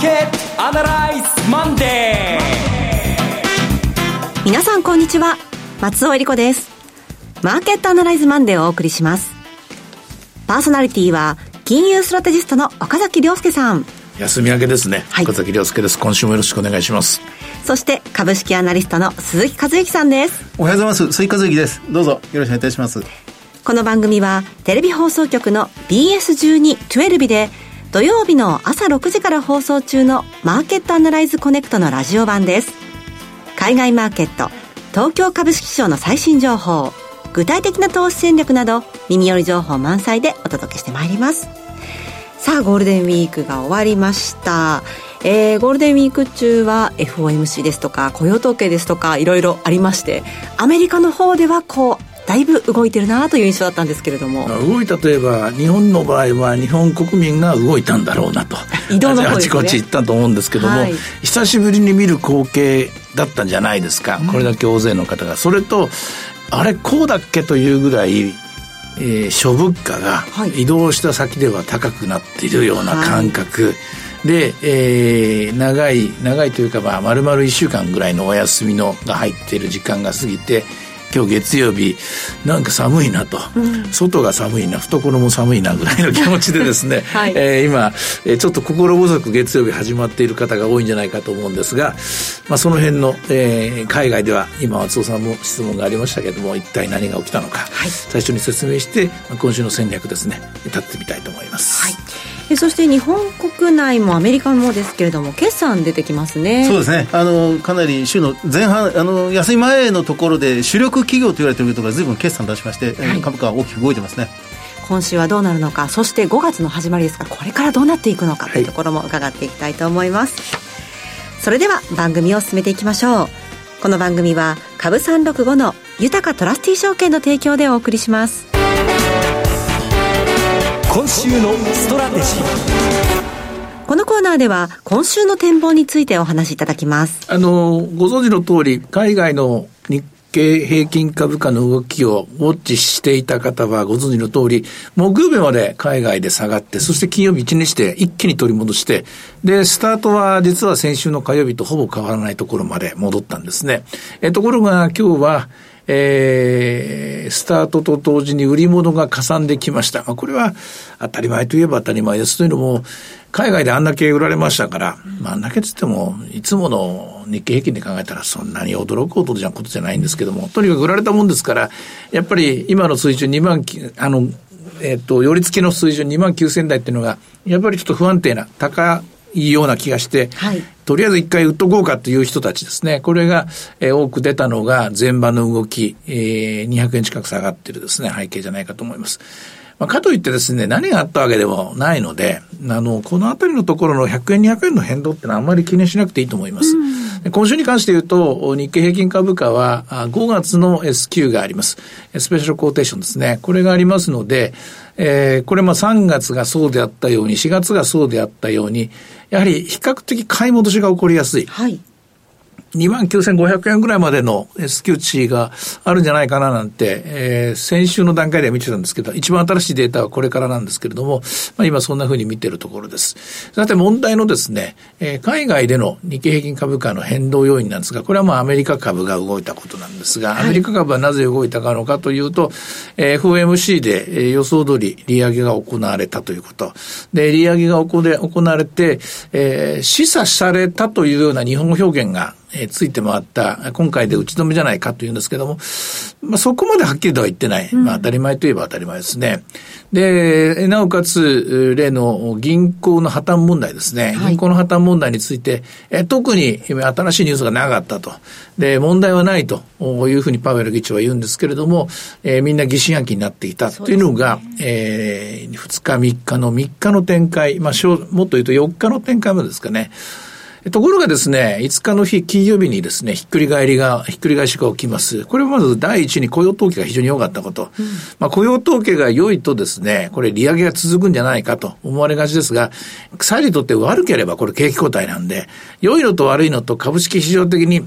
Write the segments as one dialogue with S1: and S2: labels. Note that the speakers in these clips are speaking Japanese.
S1: マーケットアナライズマンデ
S2: ー皆さんこんにちは。松尾英里子です。マーケットアナライズマンデーをお送りします。パーソナリティは金融ストラテジストの岡崎良介さん。
S3: 休み明けですね、はい、岡崎良介です。今週もよろしくお願いします。
S2: そして株式アナリストの鈴木一之さんです。
S4: おはようございます。鈴木一之です。どうぞ。よろしくお願いいたします。
S2: この番組はテレビ放送局の BS12-12 で土曜日の朝6時から放送中のマーケットアナライズコネクトのラジオ版です。海外マーケット東京株式市場の最新情報具体的な投資戦略など耳寄り情報満載でお届けしてまいります。さあゴールデンウィークが終わりました。えー、ゴールデンウィーク中は FOMC ですとか雇用統計ですとかいろいろありましてアメリカの方ではこうだいぶ動いてるなという印象だったんですけれども。
S3: 動いたといえば日本の場合は日本国民が動いたんだろうなと。
S2: 移動の方です、
S3: ね、あちこち行ったと思うんですけども、はい、久しぶりに見る光景だったんじゃないですか、うん、これだけ大勢の方が。それとあれこうだっけというぐらいえー、諸物価が移動した先では高くなっているような感覚、はい、で、えー、長い長いというかまあ丸々1週間ぐらいのお休みのが入っている時間が過ぎて今日月曜日なんか寒いなと、うん、外が寒いな懐も寒いなぐらいの気持ちでですね、はい、えー、今、えー、ちょっと心細く月曜日始まっている方が多いんじゃないかと思うんですが、まあ、その辺の、えー、海外では今松尾さんも質問がありましたけども一体何が起きたのか、はい、最初に説明して今週の戦略ですね立ってみたいと思います。はい
S2: えそして日本国内もアメリカもですけれども決算出てきますね。
S4: そうですね。あのかなり週の前半あの休み前のところで主力企業と言われているところがずいぶん決算出しまして、はい、株価は大きく動いてますね。
S2: 今週はどうなるのか。そして5月の始まりですがこれからどうなっていくのか。というところも伺っていきたいと思います、はい、それでは番組を進めていきましょう。この番組は株365の豊トラスティ証券の提供でお送りします
S1: 今週のストラテジ
S2: ーこのコーナーでは今週の展望についてお話しいただきます
S3: あのご存知の通り海外の日経平均株価の動きをウォッチしていた方はご存知の通り、木曜日まで海外で下がって、そして金曜日1日で一気に取り戻して、で、スタートは実は先週の火曜日とほぼ変わらないところまで戻ったんですね。えところが今日は、えー、スタートと同時に売り物がかさんできました。まあ、これは当たり前といえば当たり前です。というのも、海外であんだけ売られましたから、まあ、あんだけつっても、いつもの日経平均で考えたらそんなに驚くことじゃことじゃないんですけども、とにかく売られたもんですから、やっぱり今の水準2万、あの、えっ、ー、と、寄り付きの水準2万9000台っていうのが、やっぱりちょっと不安定な、高いような気がして、はい、とりあえず一回売っとこうかという人たちですね。これが、えー、多く出たのが前場の動き、えー、200円近く下がってるですね、背景じゃないかと思います。まあ、かといってですね、何があったわけでもないので、あの、このあたりのところの100円、200円の変動ってのはあんまり気にしなくていいと思います。今週に関して言うと、日経平均株価は5月の S q があります。スペシャルコーテーションですね。これがありますので、えー、これまあ3月がそうであったように、4月がそうであったように、やはり比較的買い戻しが起こりやすい。はい。2万9500円ぐらいまでの S q 値があるんじゃないかななんて、えー、先週の段階では見てたんですけど、一番新しいデータはこれからなんですけれども、まあ、今そんなふうに見てるところです。さて問題のですね、えー、海外での日経平均株価の変動要因なんですが、これはまあアメリカ株が動いたことなんですが、アメリカ株はなぜ動いたのかというと、えー、FOMC で、えー、予想通り利上げが行われたということ。で、利上げが行われて、えー、示唆されたというような日本語表現がえー、ついて回った、今回で打ち止めじゃないかというんですけども、まあ、そこまではっきりとは言ってない。まあ、当たり前といえば当たり前ですね。で、なおかつ、例の銀行の破綻問題ですね。銀行の破綻問題について、え特に新しいニュースがなかったと。で、問題はないというふうにパウエル議長は言うんですけれども、えー、みんな疑心暗鬼になっていたというのが、ねえー、2日3日の3日の展開、まあ、もっと言うと4日の展開もですかね。ところがですね、5日の日、金曜日にですね、ひっくり返りが、ひっくり返しが起きます。これはまず第一に雇用統計が非常に良かったこと。うん、まあ雇用統計が良いとですね、これ利上げが続くんじゃないかと思われがちですが、債にとって悪ければこれ景気後退なんで、良いのと悪いのと株式市場的に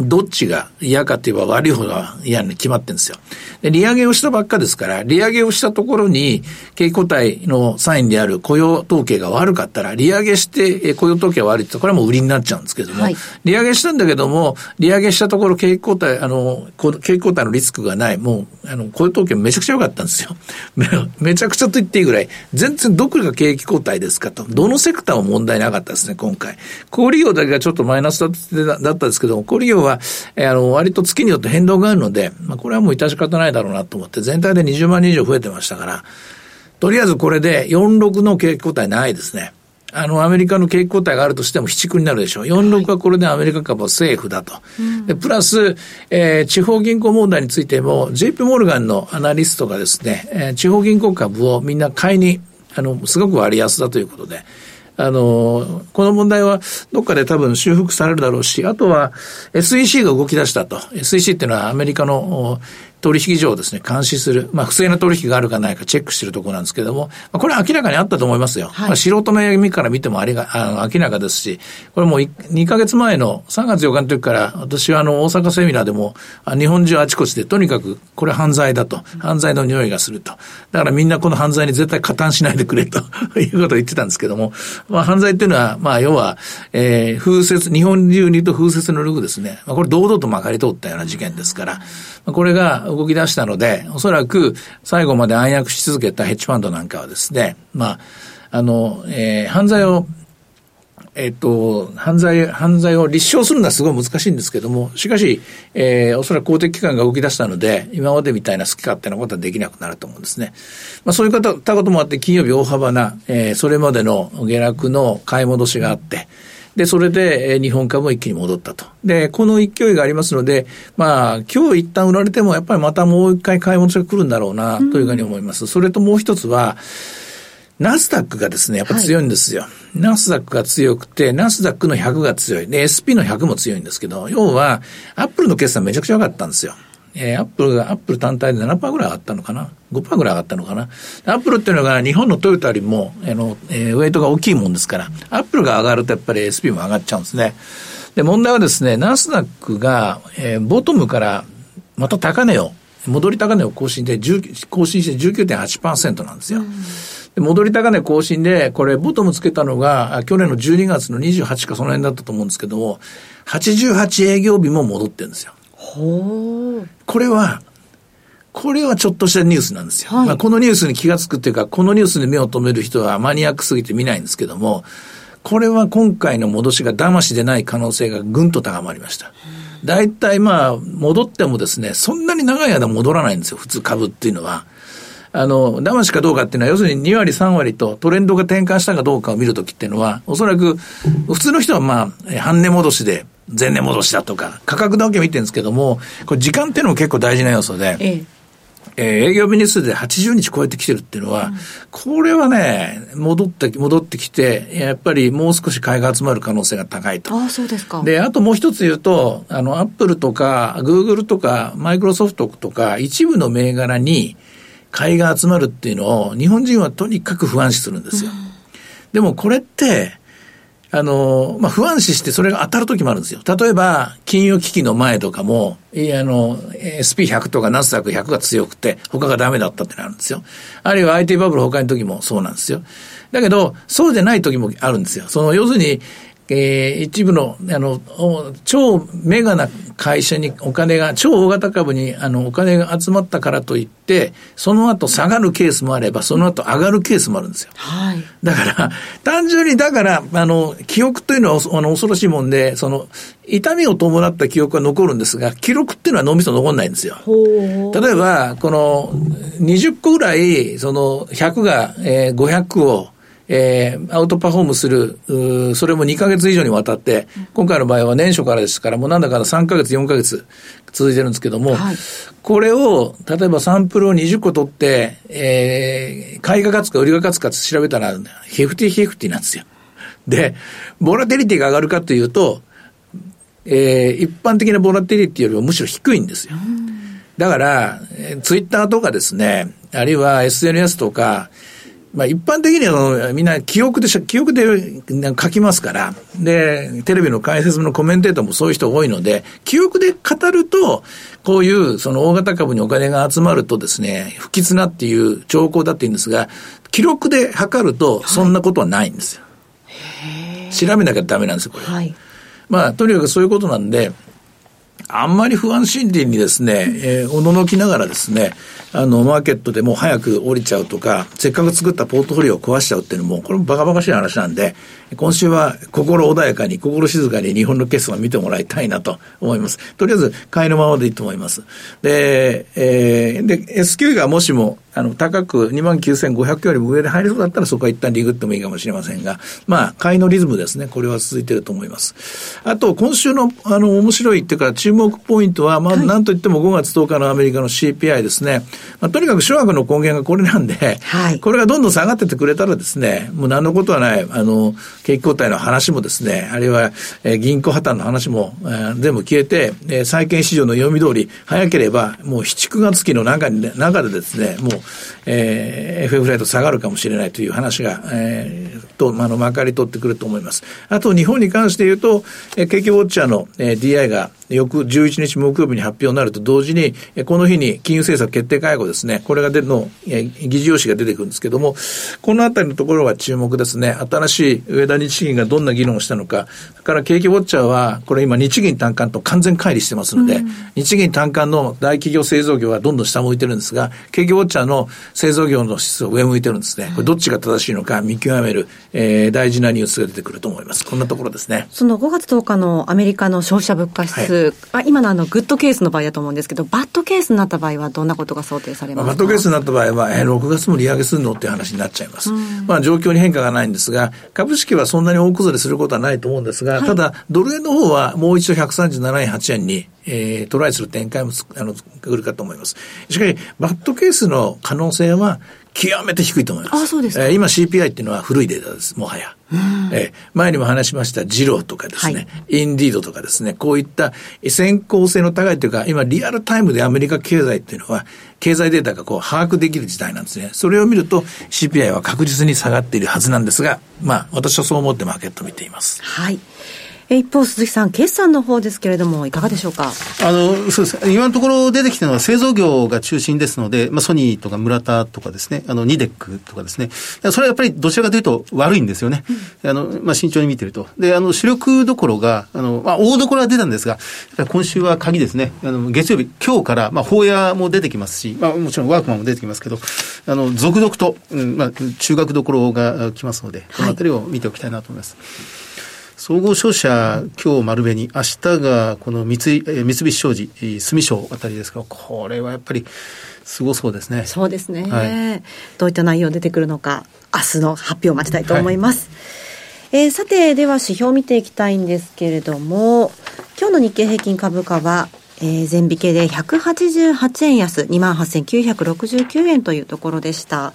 S3: どっちが嫌かといえば悪い方が嫌に決まってるんですよ。で、利上げをしたばっかですから、利上げをしたところに、景気後退のサインである雇用統計が悪かったら、利上げして雇用統計が悪いってこれはもう売りになっちゃうんですけども、はい、利上げしたんだけども、利上げしたところ景気後退、あの、景気後退のリスクがない、もう、あの、雇用統計めちゃくちゃ良かったんですよ。めちゃくちゃと言っていいぐらい、全然どこが景気後退ですかと。どのセクターも問題なかったですね、今回。小売業だけがちょっとマイナスだったんですけども、小売業は、えー、あの、割と月によって変動があるので、まあ、これはもう致し方ないだろうなと思って、全体で20万人以上増えてましたから、とりあえずこれで46の景気後退ないですね。あの、アメリカの景気後退があるとしても、七区になるでしょう。46はこれでアメリカ株はセーフだと。で、プラス、えー、地方銀行問題についても、JP モルガンのアナリストがですね、えー、地方銀行株をみんな買いに、あの、すごく割安だということで、あの、この問題はどっかで多分修復されるだろうし、あとは SEC が動き出したと。SEC っていうのはアメリカの取引所をですね、監視する、まあ、不正な取引があるかないかチェックしてるところなんですけども、まあ、これは明らかにあったと思いますよ。はい、まあ、素人目から見てもありが、あの、明らかですし、これもう2ヶ月前の3月4日の時から、私はあの、大阪セミナーでも、日本中あちこちでとにかく、これ犯罪だと。犯罪の匂いがすると。だからみんなこの犯罪に絶対加担しないでくれと いうことを言ってたんですけども、まあ、犯罪っていうのは、まあ、要は、えー、風雪、日本中に言うと風雪のルグですね。まあ、これ堂々とまかり通ったような事件ですから、これが動き出したので、おそらく最後まで暗躍し続けたヘッジファンドなんかはですね、まあ、あの、えー、犯罪をえっと、犯罪、犯罪を立証するのはすごい難しいんですけども、しかし、えー、おそらく公的機関が動き出したので、今までみたいな好き勝手なことはできなくなると思うんですね。まあそういう方、たこともあって、金曜日大幅な、えー、それまでの下落の買い戻しがあって、で、それで、え日本株も一気に戻ったと。で、この勢いがありますので、まあ、今日一旦売られても、やっぱりまたもう一回買い戻しが来るんだろうな、というふうに思います。それともう一つは、ナスダックがですね、やっぱ強いんですよ。はい、ナスダックが強くて、ナスダックの100が強い。で、SP の100も強いんですけど、要は、アップルの決算めちゃくちゃ良かったんですよ。えー、アップルが、アップル単体で7%ぐらい上がったのかな ?5% ぐらい上がったのかな？アップルっていうのが日本のトヨタよりも、あの、えー、ウェイトが大きいもんですから、アップルが上がるとやっぱり SP も上がっちゃうんですね。で、問題はですね、ナスダックが、えー、ボトムからまた高値を、戻り高値を更新で、更新して19.8%なんですよ。で戻り高値更新で、これ、ボトムつけたのが、去年の12月の28かその辺だったと思うんですけども、88営業日も戻ってるんですよ。これは、これはちょっとしたニュースなんですよ。はい、まあ、このニュースに気がつくっていうか、このニュースに目を留める人はマニアックすぎて見ないんですけども、これは今回の戻しが騙しでない可能性がぐんと高まりました。大体まあ、戻ってもですね、そんなに長い間戻らないんですよ、普通株っていうのは。あの、騙しかどうかっていうのは、要するに2割、3割とトレンドが転換したかどうかを見るときっていうのは、おそらく、普通の人はまあ、半値戻しで、前年戻しだとか、価格だけ見てるんですけども、これ時間っていうのも結構大事な要素で、えええー、営業日日数で80日超えてきてるっていうのは、うん、これはね、戻って、戻ってきて、やっぱりもう少し買いが集まる可能性が高いと。
S2: ああ、そうですか。
S3: で、あともう一つ言うと、あの、アップルとか、グーグルとか、マイクロソフトとか、一部の銘柄に買いが集まるっていうのを、日本人はとにかく不安視するんですよ。うん、でもこれって、あの、まあ、不安視してそれが当たる時もあるんですよ。例えば、金融危機の前とかも、いあの、SP100 とかナスダック100が強くて、他がダメだったってなるんですよ。あるいは IT バブル他の時もそうなんですよ。だけど、そうじゃない時もあるんですよ。その、要するに、えー、一部の、あの、超メガな会社にお金が、超大型株にあのお金が集まったからといって、その後下がるケースもあれば、その後上がるケースもあるんですよ。はい。だから、単純にだから、あの、記憶というのはあの恐ろしいもんで、その、痛みを伴った記憶は残るんですが、記録っていうのは脳みそ残んないんですよ。例えば、この20個ぐらい、その100が、えー、500をえー、アウトパフォームする、それも2か月以上にわたって、今回の場合は年初からですから、もうなんだか3か月、4か月続いてるんですけども、はい、これを、例えばサンプルを20個取って、えー、買いが勝つか売りが勝つか調べたら、ヘフティヘフティなんですよ。で、ボラテリティが上がるかというと、えー、一般的なボラテリティよりもむしろ低いんですよ。だから、ツイッターとかですね、あるいは SNS とか、まあ一般的にはみんな記憶でし、記憶で書きますから、で、テレビの解説のコメンテーターもそういう人多いので、記憶で語ると、こういうその大型株にお金が集まるとですね、不吉なっていう兆候だって言うんですが、記録で測るとそんなことはないんですよ。はい、調べなきゃダメなんですよ、これ。はい、まあ、とにかくそういうことなんで、あんまり不安心理にですね、えー、おののきながらですね、あの、マーケットでも早く降りちゃうとか、せっかく作ったポートフォリオを壊しちゃうっていうのも、これもバカバカしい話なんで、今週は心穏やかに、心静かに日本のケースを見てもらいたいなと思います。とりあえず、買いのままでいいと思います。で、えー、で、S q がもしも、あの、高く29,500よりも上で入りそうだったらそこは一旦リグってもいいかもしれませんが、まあ、買いのリズムですね。これは続いていると思います。あと、今週の、あの、面白いっていうか、注目ポイントは、まあ、なんといっても5月10日のアメリカの CPI ですね。まあ、とにかく諸悪の根源がこれなんで、はい、これがどんどん下がってってくれたらですね、もう何のことはない、あの、景気後退の話もですね、あるいは、えー、銀行破綻の話も、えー、全部消えて、えー、債券市場の読み通り、早ければ、もう7、9月期の中に、ね、中でですね、もう、えー、FF レート下がるかもしれないという話が、えー、と、あの、まかり取ってくると思います。あと、日本に関して言うと、えー、景気ウォッチャーの、えー、DI が、翌11日木曜日に発表になると同時に、この日に金融政策決定会合ですね、これが出るの、議事要旨が出てくるんですけども、このあたりのところは注目ですね。新しい上田日銀がどんな議論をしたのか、それから景気ウォッチャーは、これ今日銀単価と完全乖離してますので、うん、日銀単価の大企業製造業はどんどん下向いてるんですが、景気ウォッチャーの製造業の質は上向いてるんですね。これどっちが正しいのか見極める、えー、大事なニュースが出てくると思います。こんなところですね。
S2: その5月10日のアメリカの消費者物価指数、はい、あ今のあのグッドケースの場合だと思うんですけど、バッドケースになった場合はどんなことが想定されますか、
S3: バッドケースになった場合は、えー、6月も利上げするのっていう話になっちゃいます。まあ状況に変化がないんですが、株式はそんなに大崩れすることはないと思うんですが、はい、ただ、ドル円の方はもう一度137円8円に、えー、トライする展開もあの来るかと思います。しかし、バッドケースの可能性は、極めて低いと思います。
S2: あ、そうですか。
S3: えー、今 CPI っていうのは古いデータです、もはや。えー、前にも話しましたジローとかですね、はい、インディードとかですね、こういった先行性の高いというか、今リアルタイムでアメリカ経済っていうのは、経済データがこう把握できる時代なんですね。それを見ると CPI は確実に下がっているはずなんですが、まあ私はそう思ってマーケットを見ています。
S2: はい。一方、鈴木さん、決算の方ですけれども、いかがでしょうか？
S4: あの、そうです。今のところ出てきてるのは製造業が中心ですので、まあ、ソニーとか村田とかですね、あの、ニデックとかですね、それはやっぱりどちらかというと悪いんですよね。うん、あの、まあ、慎重に見てると。で、あの、主力どころが、あの、まあ、大どころは出たんですが、今週は鍵ですね。あの、月曜日、今日から、まあ、法屋も出てきますし、まあ、もちろんワークマンも出てきますけど、あの、続々と、うん、まあ、中学どころが来ますので、このあたりを見ておきたいなと思います。はい総合商社、今日丸紅、明日がこの三井三菱商事、住商あたりですが、これはやっぱりすごそうですね。
S2: そうですね。はい、どういった内容出てくるのか、明日の発表を待ちたいと思います。はい、えー、さて、では指標を見ていきたいんですけれども、今日の日経平均株価は、えー、全引けで188円安、28,969円というところでした。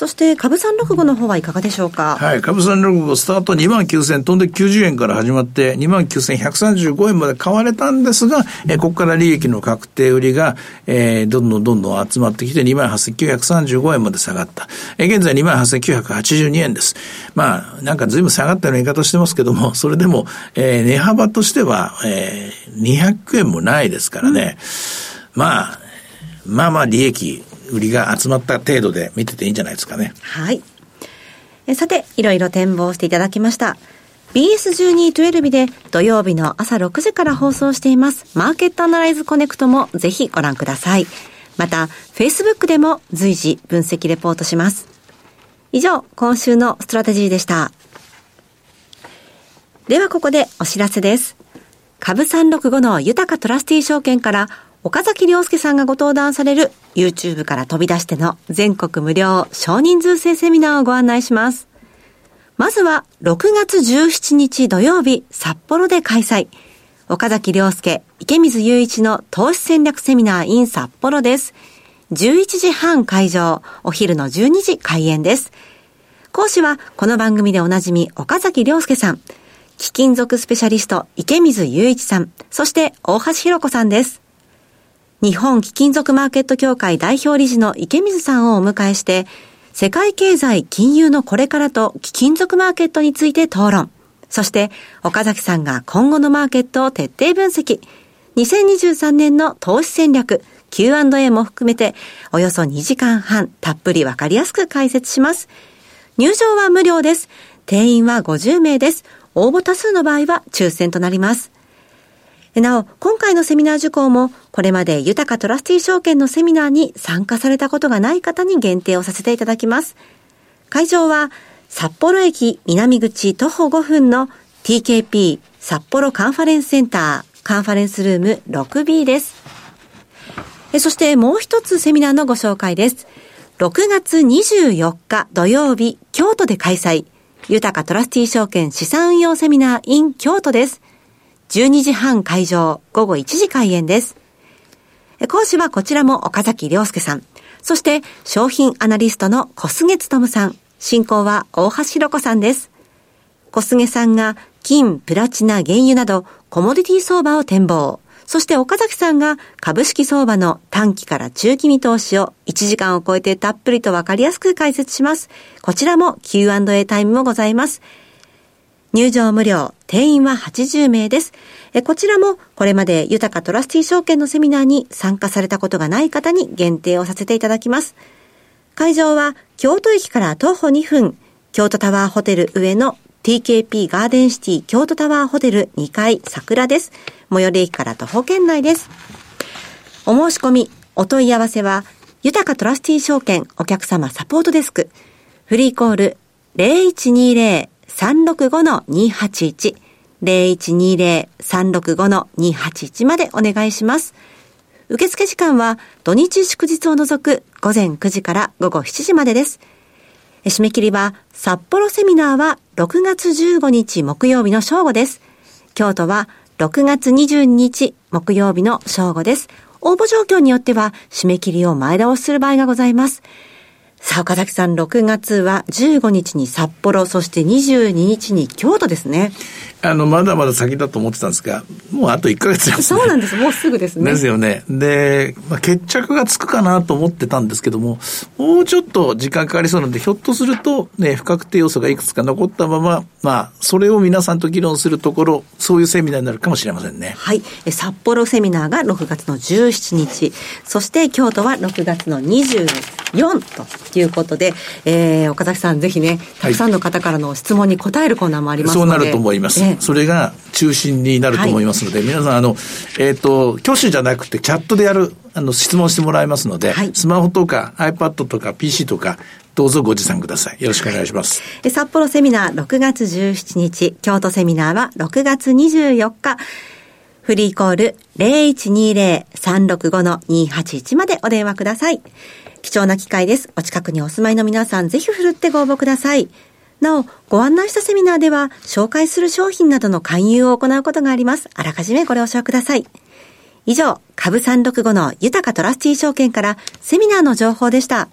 S2: そして株三六五の方はいかがでしょうか？
S3: はい、株三六五スタート2万9000飛んで90円から始まって2万9135円まで買われたんですが、えー、ここから利益の確定売りが、えー、どんどんどんどん集まってきて2万8935円まで下がった。えー、現在2万8982円です。まあ、なんか随分下がったような言い方してますけども、それでも、えー、値幅としては、えー、200円もないですからね。うん、まあ、まあまあ利益売りが集まった程度で見てていいんじゃないですかね。
S2: はい。えさて、いろいろ展望していただきました。BS1212 で土曜日の朝6時から放送しています。マーケットアナライズコネクトもぜひご覧ください。また、Facebook でも随時分析レポートします。以上、今週のストラテジーでした。ではここでお知らせです。株365のゆたかトラスティ証券から岡崎良介さんがご登壇される YouTube から飛び出しての全国無料少人数制セミナーをご案内します。まずは6月17日土曜日札幌で開催。岡崎良介、池水雄一の投資戦略セミナー in 札幌です。11時半会場、お昼の12時開演です。講師はこの番組でおなじみ岡崎良介さん、貴金属スペシャリスト池水雄一さん、そして大橋弘子さんです。日本貴金属マーケット協会代表理事の池水さんをお迎えして、世界経済金融のこれからと貴金属マーケットについて討論。そして岡崎さんが今後のマーケットを徹底分析。2023年の投資戦略、Q&A も含めておよそ2時間半たっぷりわかりやすく解説します。入場は無料です。定員は50名です。応募多数の場合は抽選となります。なお、今回のセミナー受講も、これまで豊かトラスティ証券のセミナーに参加されたことがない方に限定をさせていただきます。会場は、札幌駅南口徒歩5分の TKP 札幌カンファレンスセンターカンファレンスルーム 6B です。そしてもう一つセミナーのご紹介です。6月24日土曜日、京都で開催。豊かトラスティ証券資産運用セミナー in 京都です。12時半会場、午後1時開演です。講師はこちらも岡崎良介さん。そして商品アナリストの小菅勤さん。進行は大橋ろ子さんです。小菅さんが金、プラチナ、原油などコモディティ相場を展望。そして岡崎さんが株式相場の短期から中期見通しを1時間を超えてたっぷりとわかりやすく解説します。こちらも Q&A タイムもございます。入場無料、定員は80名です。こちらもこれまで豊かトラスティ証券のセミナーに参加されたことがない方に限定をさせていただきます。会場は京都駅から徒歩2分、京都タワーホテル上の TKP ガーデンシティ京都タワーホテル2階桜です。最寄り駅から徒歩圏内です。お申し込み、お問い合わせは、豊かトラスティ証券お客様サポートデスク、フリーコール0120 365-281 0120-365-281までお願いします。受付時間は土日祝日を除く午前9時から午後7時までです。締め切りは札幌セミナーは6月15日木曜日の正午です。京都は6月22日木曜日の正午です。応募状況によっては締め切りを前倒しする場合がございます。さあ、岡崎さん、6月は15日に札幌、そして22日に京都ですね。
S3: あの、まだまだ先だと思ってたんですが、もうあと1ヶ月です、
S2: ね、そうなんです。もうすぐですね。
S3: ですよね。で、まあ、決着がつくかなと思ってたんですけども、もうちょっと時間かかりそうなんで、ひょっとすると、ね、不確定要素がいくつか残ったまま、まあ、それを皆さんと議論するところ、そういうセミナーになるかもしれませんね。
S2: はい。札幌セミナーが6月の17日、そして京都は6月の24ということで、えー、岡崎さん、ぜひね、たくさんの方からの質問に答えるコーナーもありますの
S3: で、はい、そうなると思います。えーそれが中心になると思いますので、はい、皆さん、あの、えっ、ー、と、挙手じゃなくてチャットでやる、あの、質問してもらいますので、はい、スマホとか iPad とか PC とか、どうぞご持参ください。よろしくお願いします。
S2: 札幌セミナー6月17日、京都セミナーは6月24日、フリーコール0120-365-281までお電話ください。貴重な機会です。お近くにお住まいの皆さん、ぜひふるってご応募ください。なお、ご案内したセミナーでは、紹介する商品などの勧誘を行うことがあります。あらかじめご了承ください。以上、株365の豊かトラスティー証券からセミナーの情報でした。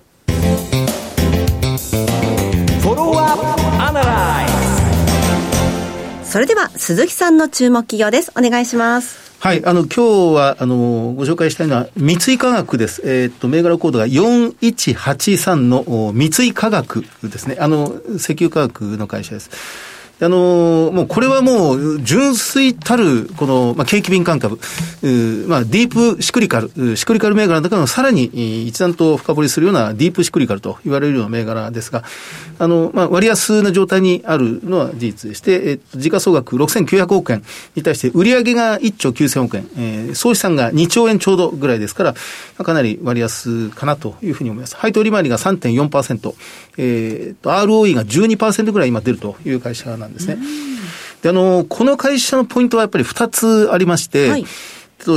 S2: フォロワーアナライズそれでは、鈴木さんの注目企業です。お願いします。
S4: はい、あの、今日は、あの、ご紹介したいのは、三井化学です。えー、っと、銘柄コードが4183の三井化学ですね。あの、石油化学の会社です。あのもうこれはもう純粋たる、この、まあ、景気敏感株、まあ、ディープシクリカル、シクリカル銘柄の中のさらに一段と深掘りするようなディープシクリカルと言われるような銘柄ですが、あの、まあ、割安な状態にあるのは事実でして、えっと、時価総額6900億円に対して売上が1兆9000億円、えー、総資産が2兆円ちょうどぐらいですから、かなり割安かなというふうに思います。配当利回りが3.4%、えー、と、ROE が12%ぐらい今出るという会社なんですね。で、あの、この会社のポイントはやっぱり2つありまして、はい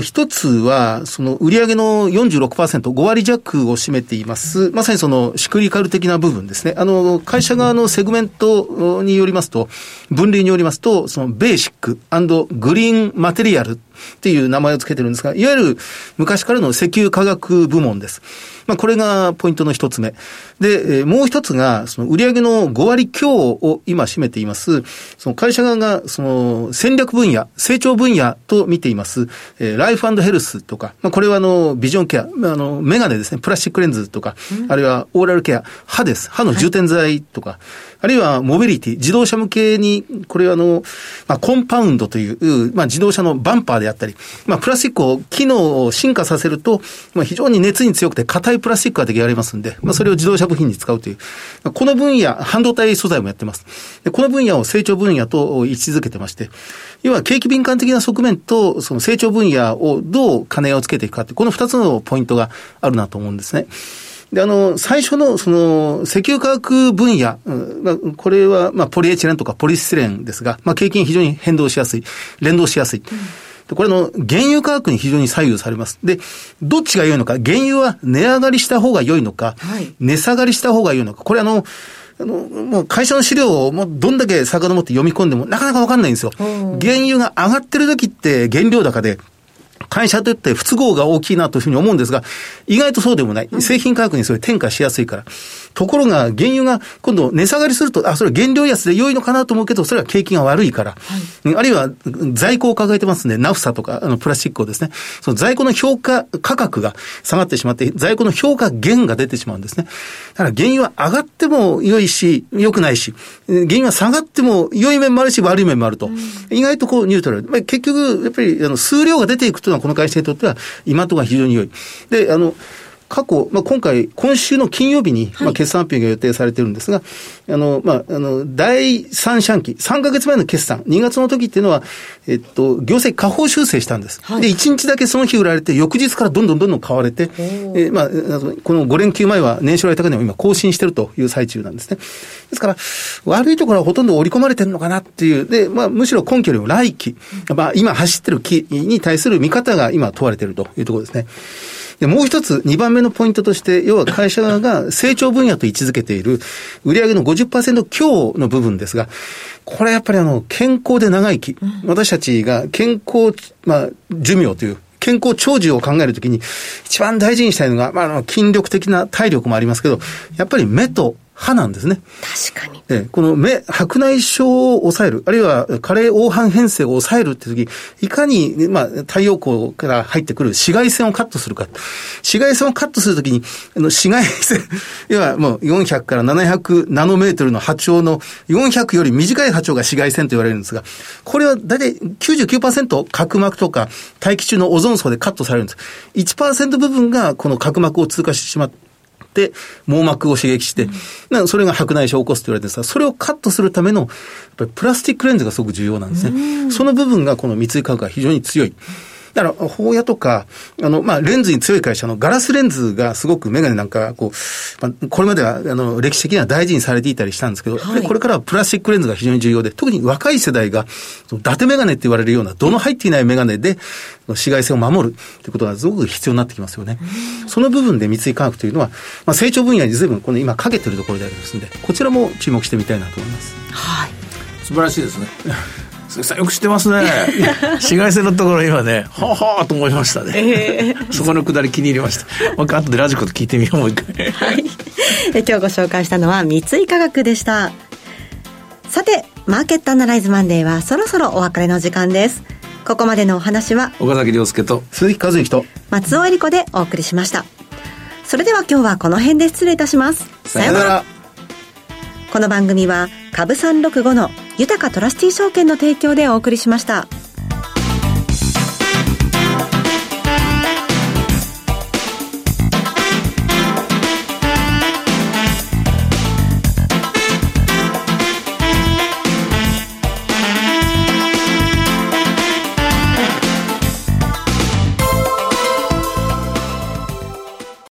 S4: 一つは、その売上の46%、5割弱を占めています、まさにそのシクリカル的な部分ですね。あの、会社側のセグメントによりますと、分類によりますと、そのベーシックグリーンマテリアル、っていう名前を付けてるんですが、いわゆる昔からの石油化学部門です。まあ、これがポイントの一つ目。で、えー、もう一つが、その売上の5割強を今占めています、その会社側が、その戦略分野、成長分野と見ています、えー、ライフヘルスとか、まあ、これはあの、ビジョンケア、あの、メガネですね、プラスチックレンズとか、うん、あるいはオーラルケア、歯です。歯の充填剤とか、はいあるいはモビリティ、自動車向けに、これはあの、まあ、コンパウンドという、まあ、自動車のバンパーであったり、まあ、プラスチックを機能を進化させると、まあ、非常に熱に強くて硬いプラスチックが出来上がりますんで、まあ、それを自動車部品に使うという、この分野、半導体素材もやってます。この分野を成長分野と位置づけてまして、要は景気敏感的な側面と、その成長分野をどう金をつけていくかって、この二つのポイントがあるなと思うんですね。で、あの、最初の、その、石油化学分野、まあ、これは、まあ、ポリエチレンとかポリスチレンですが、まあ、景気に非常に変動しやすい、連動しやすい。でこれの原油価格に非常に左右されます。で、どっちが良いのか、原油は値上がりした方が良いのか、はい、値下がりした方が良いのか、これあの、あの、もう会社の資料をもうどんだけ遡って読み込んでもなかなかわかんないんですよ。原油が上がってる時って原料高で、会社といって不都合が大きいなというふうに思うんですが、意外とそうでもない。製品価格にそれ転嫁しやすいから。ところが、原油が今度値下がりすると、あ、それ原料安で良いのかなと思うけど、それは景気が悪いから。はい、あるいは、在庫を抱えてますね。ナフサとか、あの、プラスチックをですね。その在庫の評価価格が下がってしまって、在庫の評価減が出てしまうんですね。だから原油は上がっても良いし、良くないし、原油は下がっても良い面もあるし、悪い面もあると。うん、意外とこう、ニュートラル。まあ、結局、やっぱり、あの、数量が出ていくというのは、この会社にとっては、今とが非常に良い。で、あの、過去、まあ、今回、今週の金曜日に、まあ、決算発表が予定されてるんですが、あの、まあ、あの、第三四半期、3ヶ月前の決算、2月の時っていうのは、えっと、業績下方修正したんです。はい、で、1日だけその日売られて、翌日からどんどんどんどん買われて、えー、まあ、この5連休前は年初来高値を今更新してるという最中なんですね。ですから、悪いところはほとんど織り込まれてるのかなっていう、で、まあ、むしろ今期よりも来期、まあ、今走ってる期に対する見方が今問われているというところですね。で、もう一つ、二番目のポイントとして、要は会社側が成長分野と位置づけている売上の50%強の部分ですが、これやっぱりあの、健康で長生き。私たちが健康、まあ、寿命という健康長寿を考えるときに、一番大事にしたいのが、まあ、あの、筋力的な体力もありますけど、やっぱり目と歯なんですね。
S2: 確かに。
S4: えこの目、白内障を抑える、あるいは加齢黄斑変性を抑えるって時、いかに、まあ、太陽光から入ってくる紫外線をカットするか。紫外線をカットするときに、あの紫外線、要はもう400から700ナノメートルの波長の400より短い波長が紫外線と言われるんですが、これは大体99%角膜とか大気中のオゾン層でカットされるんです。1%部分がこの角膜を通過してしまって、って網膜を刺激して、うん、それが白内障を起こすって言われてさ、それをカットするための、やっぱりプラスチックレンズがすごく重要なんですね。その部分がこの三井化学が非常に強い。だから、法屋とか、あの、まあ、レンズに強い会社のガラスレンズがすごくメガネなんか、こう、まあ、これまでは、あの、歴史的には大事にされていたりしたんですけど、はい、これからはプラスチックレンズが非常に重要で、特に若い世代が、伊達メガネって言われるような、どの入っていないメガネで、紫外線を守るということがすごく必要になってきますよね。その部分で三井化学というのは、まあ、成長分野に随分、この今かけてるところでありますので、こちらも注目してみたいなと思います。
S2: はい。
S3: 素晴らしいですね。鈴木さんよく知ってますね。紫外線のところ今ねははと思いましたね、えー、そこのくだり気に入りました。もう一回後でラジコと聞いてみようもう一回。はい。
S2: 今日ご紹介したのは三井化学でした。さてマーケットアナライズマンデーはそろそろお別れの時間です。ここまでのお話は
S3: 岡崎亮介と
S4: 鈴木和之と
S2: 松尾恵理子でお送りしました。それでは今日はこの辺で失礼いたします。
S4: さよなら。
S2: この番組は株三六五の豊かトラスティ証券の提供でお送りしました。